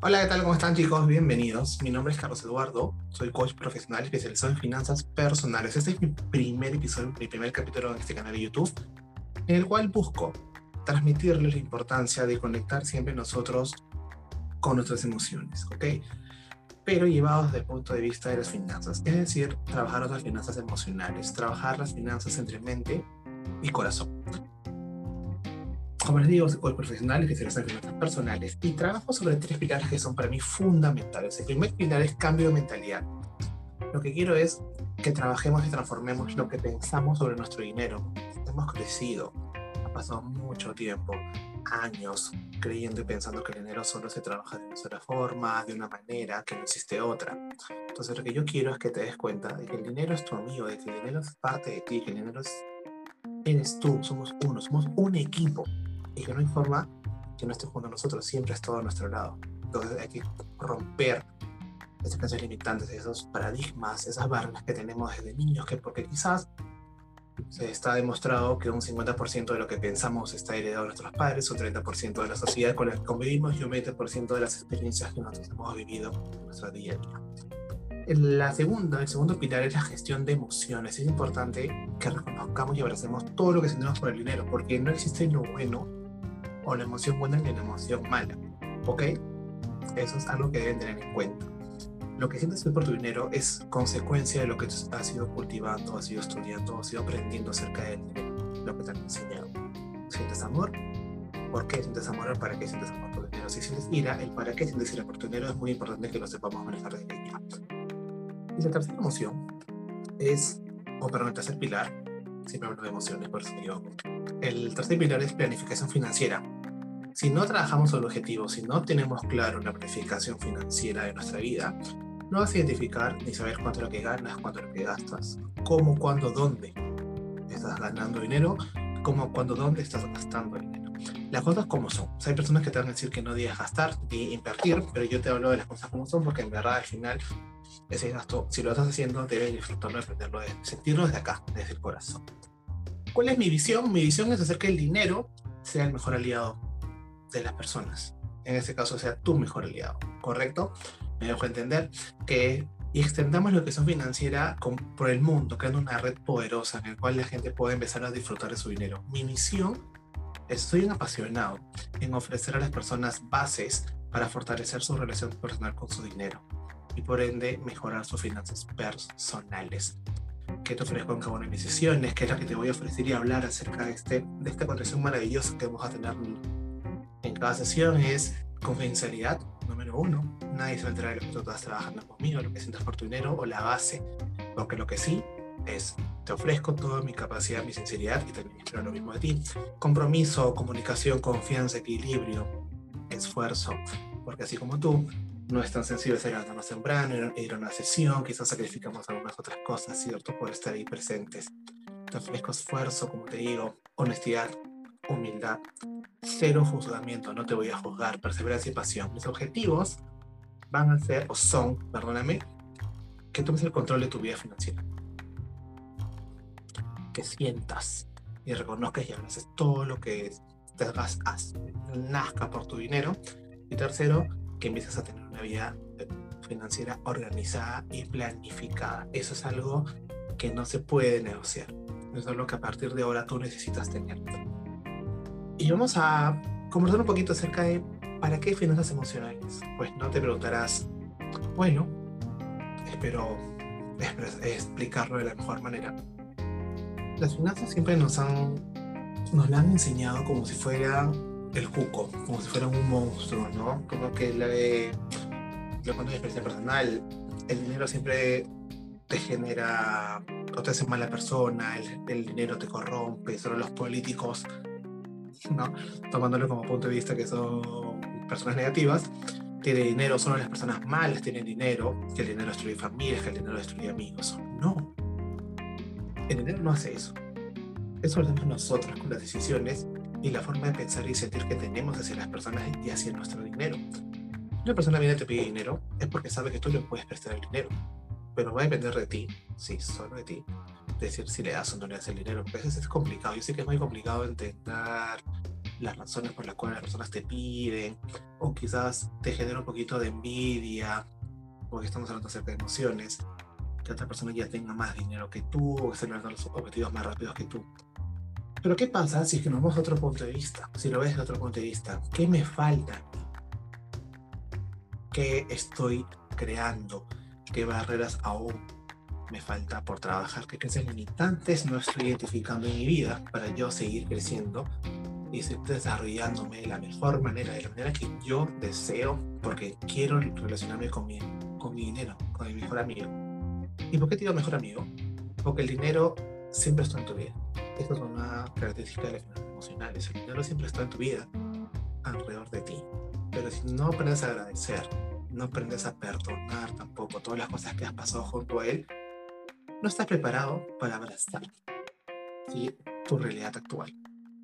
Hola, ¿qué tal? ¿Cómo están chicos? Bienvenidos. Mi nombre es Carlos Eduardo, soy coach profesional especializado en finanzas personales. Este es mi primer episodio, mi primer capítulo en este canal de YouTube, en el cual busco transmitirles la importancia de conectar siempre nosotros con nuestras emociones, ¿ok? Pero llevados desde el punto de vista de las finanzas, es decir, trabajar las finanzas emocionales, trabajar las finanzas entre mente y corazón. Como les digo, soy profesional especializado en finanzas personales y trabajo sobre tres pilares que son para mí fundamentales. El primer pilar es cambio de mentalidad. Lo que quiero es que trabajemos y transformemos lo que pensamos sobre nuestro dinero. Hemos crecido, ha pasado mucho tiempo, años, creyendo y pensando que el dinero solo se trabaja de una sola forma, de una manera, que no existe otra. Entonces lo que yo quiero es que te des cuenta de que el dinero es tu amigo, de que el dinero es parte de ti, que el dinero es, eres tú, somos uno, somos un equipo y que no hay forma que no esté junto a nosotros, siempre es todo a nuestro lado. Entonces hay que romper esas creencias limitantes, esos paradigmas, esas barreras que tenemos desde niños, que porque quizás se está demostrado que un 50% de lo que pensamos está heredado de nuestros padres, un 30% de la sociedad con la que convivimos y un 20% de las experiencias que nosotros hemos vivido en nuestra día a día. La segunda, el segundo pilar es la gestión de emociones. Es importante que reconozcamos y abracemos todo lo que sentimos por el dinero, porque no existe lo bueno o la emoción buena ni la emoción mala. ¿Ok? Eso es algo que deben tener en cuenta. Lo que sientes por tu dinero es consecuencia de lo que has ido cultivando, has ido estudiando, has ido aprendiendo acerca dinero, lo que te han enseñado. ¿Sientes amor? ¿Por qué sientes amor? ¿Para qué sientes amor por tu dinero? Si sientes ira, el para qué sientes ira por tu dinero es muy importante que lo sepamos manejar desde ya. Y la tercera emoción es, o perdón, el tercer pilar, siempre hablo de emociones, por eso digo. El tercer pilar es planificación financiera si no trabajamos el objetivo, si no tenemos claro una planificación financiera de nuestra vida, no vas a identificar ni saber cuánto es lo que ganas, cuánto es lo que gastas, cómo, cuándo, dónde estás ganando dinero, cómo, cuándo, dónde estás gastando dinero. Las cosas como son. hay personas que te van a decir que no debes gastar ni invertir, pero yo te hablo de las cosas como son porque en verdad al final ese gasto, si lo estás haciendo, debes disfrutarlo, aprenderlo, sentirlo desde acá, desde el corazón. ¿Cuál es mi visión? Mi visión es hacer que el dinero sea el mejor aliado de las personas. En este caso sea tu mejor aliado, ¿correcto? Me dejo entender que y extendamos lo que son financiera por el mundo, creando una red poderosa en la cual la gente puede empezar a disfrutar de su dinero. Mi misión, estoy apasionado en ofrecer a las personas bases para fortalecer su relación personal con su dinero y por ende mejorar sus finanzas personales. Que te ofrezco en cada una de mis sesiones, que es la que te voy a ofrecer y hablar acerca de, este, de esta conexión maravillosa que vamos a tener en cada sesión es confidencialidad, número uno. Nadie se va a enterar de que tú estás trabajando conmigo, lo que sientas por tu dinero o la base. Porque lo que sí es, te ofrezco toda mi capacidad, mi sinceridad y también espero lo mismo de ti. Compromiso, comunicación, confianza, equilibrio, esfuerzo. Porque así como tú, no es tan sencillo ser más temprano, ir a una sesión, quizás sacrificamos algunas otras cosas, ¿cierto? Por estar ahí presentes. Te ofrezco esfuerzo, como te digo, honestidad, humildad, cero juzgamiento, no te voy a juzgar, perseverancia y pasión. Mis objetivos van a ser, o son, perdóname, que tomes el control de tu vida financiera. Que sientas y reconozcas y abraces todo lo que te hagas, nazca por tu dinero. Y tercero, que empieces a tener una vida financiera organizada y planificada. Eso es algo que no se puede negociar. Eso es lo que a partir de ahora tú necesitas tener. Y vamos a conversar un poquito acerca de para qué finanzas emocionales. Pues no te preguntarás, bueno, espero, explicarlo de la mejor manera. Las finanzas siempre nos han, nos la han enseñado como si fuera el juco, como si fuera un monstruo, ¿no? Como que la de, yo cuando experiencia personal, el dinero siempre te genera o te hace mala persona, el, el dinero te corrompe, solo los políticos ¿no? tomándolo como punto de vista que son personas negativas, tiene dinero, solo las personas malas tienen dinero, que el dinero destruye familias, que el dinero destruye amigos. No, el dinero no hace eso. Eso lo hacemos nosotros con las decisiones y la forma de pensar y sentir que tenemos hacia las personas y hacia nuestro dinero. Una persona viene y te pide dinero es porque sabe que tú le puedes prestar el dinero, pero va a depender de ti, sí, solo de ti, decir si le das o no le das el dinero, a veces es complicado. Yo sé que es muy complicado entender las razones por las cuales las personas te piden, o quizás te genera un poquito de envidia, porque estamos hablando acerca de emociones, que otra persona ya tenga más dinero que tú, o que estén logrando los objetivos más rápidos que tú. Pero ¿qué pasa si es que nos vamos a otro punto de vista? Si lo ves de otro punto de vista, ¿qué me falta? ¿Qué estoy creando? ¿Qué barreras aún me falta por trabajar? ¿Qué creencias limitantes no estoy identificando en mi vida para yo seguir creciendo y seguir desarrollándome de la mejor manera, de la manera que yo deseo, porque quiero relacionarme con mi, con mi dinero, con mi mejor amigo? ¿Y por qué te digo mejor amigo? Porque el dinero siempre está en tu vida. Esta es una característica de las finanzas emocionales. El dinero siempre está en tu vida, alrededor de ti. Pero si no aprendes a agradecer, no aprendes a perdonar tampoco todas las cosas que has pasado junto a él, no estás preparado para abrazar ¿sí? tu realidad actual.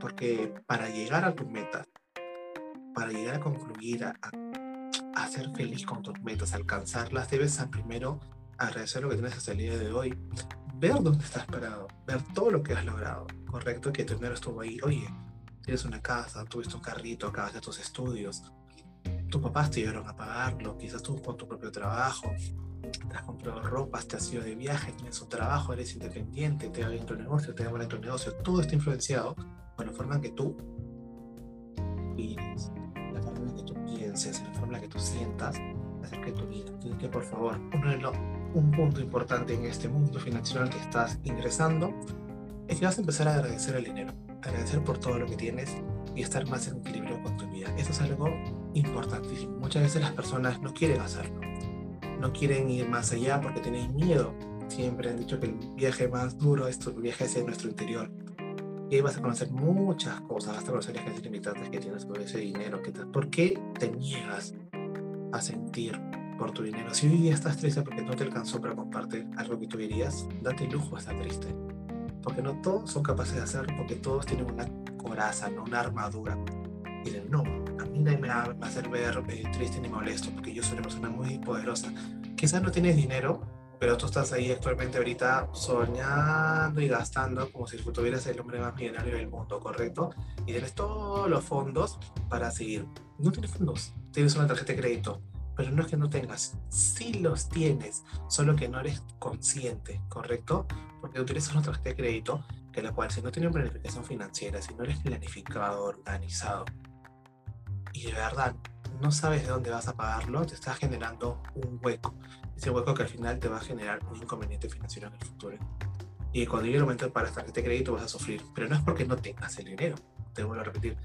Porque para llegar a tus metas, para llegar a concluir, a, ser feliz con tus metas, alcanzarlas, debes primero agradecer lo que tienes hasta el día de hoy, ver dónde estás parado, ver todo lo que has logrado, correcto, que tu dinero estuvo ahí, oye, tienes una casa, tuviste un carrito, acabas de tus estudios, tus papás te ayudaron a pagarlo, quizás tú con tu propio trabajo, te has comprado ropas, te has ido de viaje, tienes un trabajo, eres independiente, te va bien tu negocio, te va bien tu negocio, todo está influenciado por la forma en que tú vives, la forma en que tú pienses, la forma en que tú sientas acerca de tu vida. Así que por favor, un punto importante en este mundo financiero al que estás ingresando es que vas a empezar a agradecer el dinero, agradecer por todo lo que tienes y estar más en equilibrio con tu vida. Eso es algo importantísimo. Muchas veces las personas no quieren hacerlo, no quieren ir más allá porque tienen miedo. Siempre han dicho que el viaje más duro es tu viaje hacia nuestro interior. Y ahí vas a conocer muchas cosas, vas a conocer las limitantes que tienes con ese dinero. Que ¿Por qué te niegas a sentir por tu dinero? Si hoy día estás triste porque no te alcanzó para compartir algo que tú dirías, date lujo a estar triste. Porque no todos son capaces de hacerlo, porque todos tienen una coraza, ¿no? una armadura. Y dicen, no, a mí nadie me va a hacer ver eh, triste ni molesto, porque yo soy una persona muy poderosa. Quizás no tienes dinero, pero tú estás ahí actualmente ahorita soñando y gastando como si tuvieras el hombre más millonario del mundo, ¿correcto? Y tienes todos los fondos para seguir. No tienes fondos, tienes una tarjeta de crédito, pero no es que no tengas, sí los tienes, solo que no eres consciente, ¿correcto? Porque utilizas una tarjeta de crédito que la cual si no tienes planificación financiera, si no eres planificado, organizado, y de verdad no sabes de dónde vas a pagarlo, te está generando un hueco. Ese hueco que al final te va a generar un inconveniente financiero en el futuro. Y cuando llegue el momento para tarjeta de crédito vas a sufrir, pero no es porque no tengas el dinero, te vuelvo a repetir,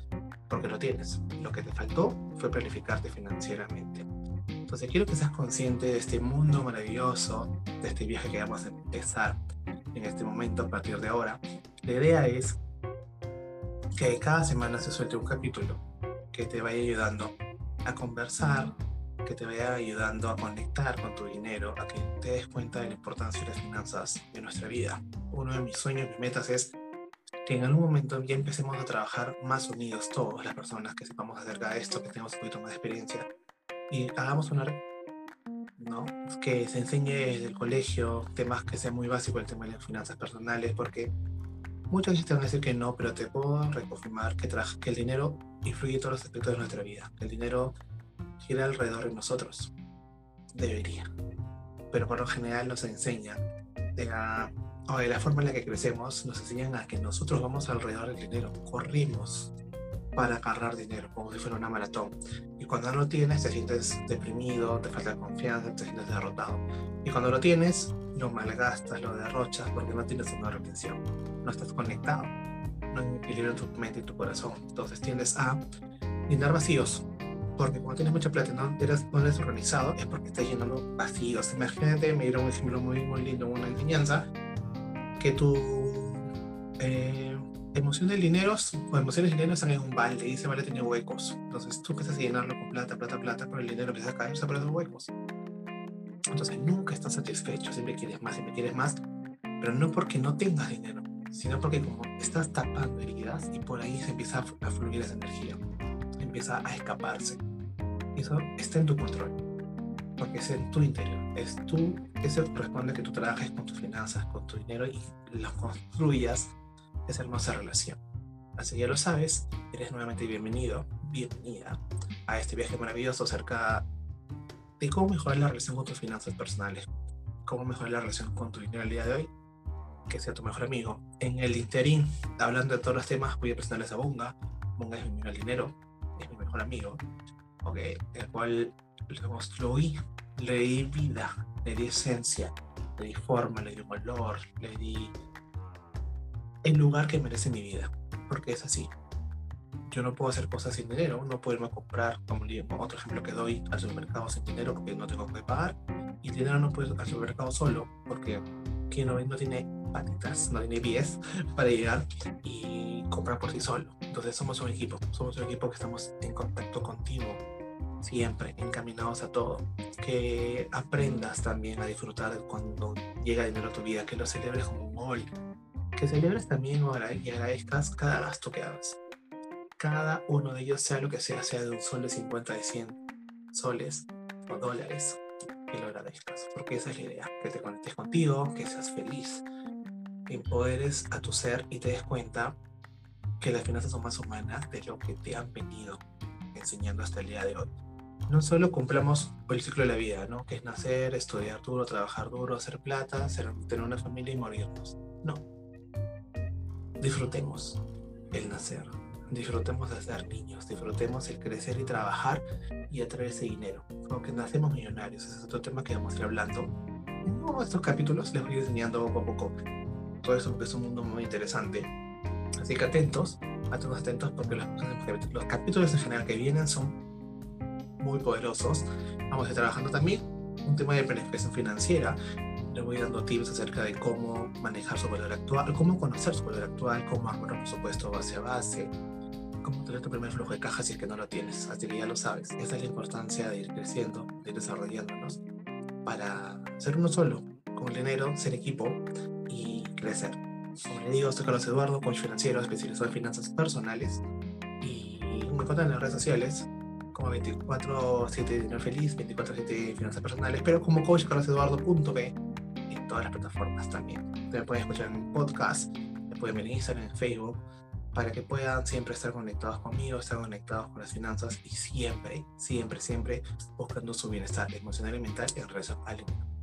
porque lo tienes. Lo que te faltó fue planificarte financieramente. Entonces quiero que seas consciente de este mundo maravilloso, de este viaje que vamos a empezar en este momento a partir de ahora. La idea es que cada semana se suelte un capítulo que te vaya ayudando a conversar, que te vaya ayudando a conectar con tu dinero, a que te des cuenta de la importancia de las finanzas de nuestra vida. Uno de mis sueños, mis metas es que en algún momento ya empecemos a trabajar más unidos todos, las personas que sepamos acerca de esto, que tengamos un poquito más de experiencia y hagamos una ¿no? que se enseñe desde el colegio temas que sean muy básicos, el tema de las finanzas personales, porque Muchos veces te van a decir que no, pero te puedo reconfirmar que, que el dinero influye en todos los aspectos de nuestra vida. El dinero gira alrededor de nosotros. Debería. Pero por lo general nos enseñan de la, o de la forma en la que crecemos, nos enseñan a que nosotros vamos alrededor del dinero, corrimos para agarrar dinero, como si fuera una maratón. Y cuando no lo tienes, te sientes deprimido, te falta confianza, te sientes derrotado. Y cuando lo tienes, lo malgastas, lo derrochas porque no tienes una retención, no estás conectado, no equilibras tu mente y tu corazón. Entonces tiendes a llenar vacíos, porque cuando tienes mucha plata y no eres, no eres organizado, es porque estás llenando vacíos. Imagínate, me dieron un ejemplo muy, muy lindo, una enseñanza, que tu eh, emoción del dinero o emociones del dinero están en un balde y ese balde tiene huecos. Entonces tú empiezas a llenarlo con plata, plata, plata, pero el dinero empieza a caerse por esos huecos. Entonces nunca estás satisfecho, siempre quieres más, siempre quieres más, pero no porque no tengas dinero, sino porque como estás tapando heridas y por ahí se empieza a fluir esa energía, empieza a escaparse. Eso está en tu control, porque es en tu interior, es tú, eso corresponde que tú trabajes con tus finanzas, con tu dinero y los construyas esa hermosa relación. Así ya lo sabes, eres nuevamente bienvenido, bienvenida a este viaje maravilloso acerca de cómo mejorar la relación con tus finanzas personales, cómo mejorar la relación con tu dinero el día de hoy, que sea tu mejor amigo. En el interín, hablando de todos los temas, voy a presentarles a Bunga. Bunga es mi dinero, es mi mejor amigo, okay, el cual lo construí, le di vida, le di esencia, le di forma, le di valor, le di el lugar que merece mi vida, porque es así. Yo no puedo hacer cosas sin dinero, no puedo irme a comprar, como otro ejemplo que doy, al supermercado sin dinero porque no tengo que pagar, y dinero no puedo ir al supermercado solo, porque quien no, no tiene patitas, no tiene pies para llegar y comprar por sí solo. Entonces somos un equipo, somos un equipo que estamos en contacto contigo siempre encaminados a todo. Que aprendas también a disfrutar cuando llega dinero a tu vida, que lo celebres como un gol, que celebres también y agradezcas cada gasto que hagas. Cada uno de ellos, sea lo que sea, sea de un sol de 50, de 100 soles o dólares, que lo agradezcas, porque esa es la idea, que te conectes contigo, que seas feliz, empoderes a tu ser y te des cuenta que las finanzas son más humanas de lo que te han venido enseñando hasta el día de hoy no solo cumplamos el ciclo de la vida, ¿no? Que es nacer, estudiar duro, trabajar duro, hacer plata, tener una familia y morirnos. No. Disfrutemos el nacer, disfrutemos de ser niños, disfrutemos el crecer y trabajar y atraer ese dinero. Aunque nacemos millonarios, ese es otro tema que vamos a ir hablando. En estos capítulos les voy enseñando poco a poco todo eso porque es un mundo muy interesante. Así que atentos, atentos, atentos porque los, los capítulos en general que vienen son muy poderosos. Vamos a estar trabajando también un tema de planificación financiera. Les voy dando tips acerca de cómo manejar su valor actual, cómo conocer su valor actual, cómo armar un presupuesto base a base, cómo tener tu primer flujo de caja si es que no lo tienes. Así que ya lo sabes. Esa es la importancia de ir creciendo, de ir desarrollándonos para ser uno solo, con el dinero, ser equipo y crecer. Como le digo, soy Carlos Eduardo, coach financiero especializado en finanzas personales y me encuentran en las redes sociales como 24-7 Dinero Feliz, 24-7 Finanzas Personales, pero como coach carloseduardo.b en todas las plataformas también. Te pueden escuchar en podcast, pueden ver en Instagram, en Facebook, para que puedan siempre estar conectados conmigo, estar conectados con las finanzas y siempre, siempre, siempre buscando su bienestar emocional y mental en relación al dinero.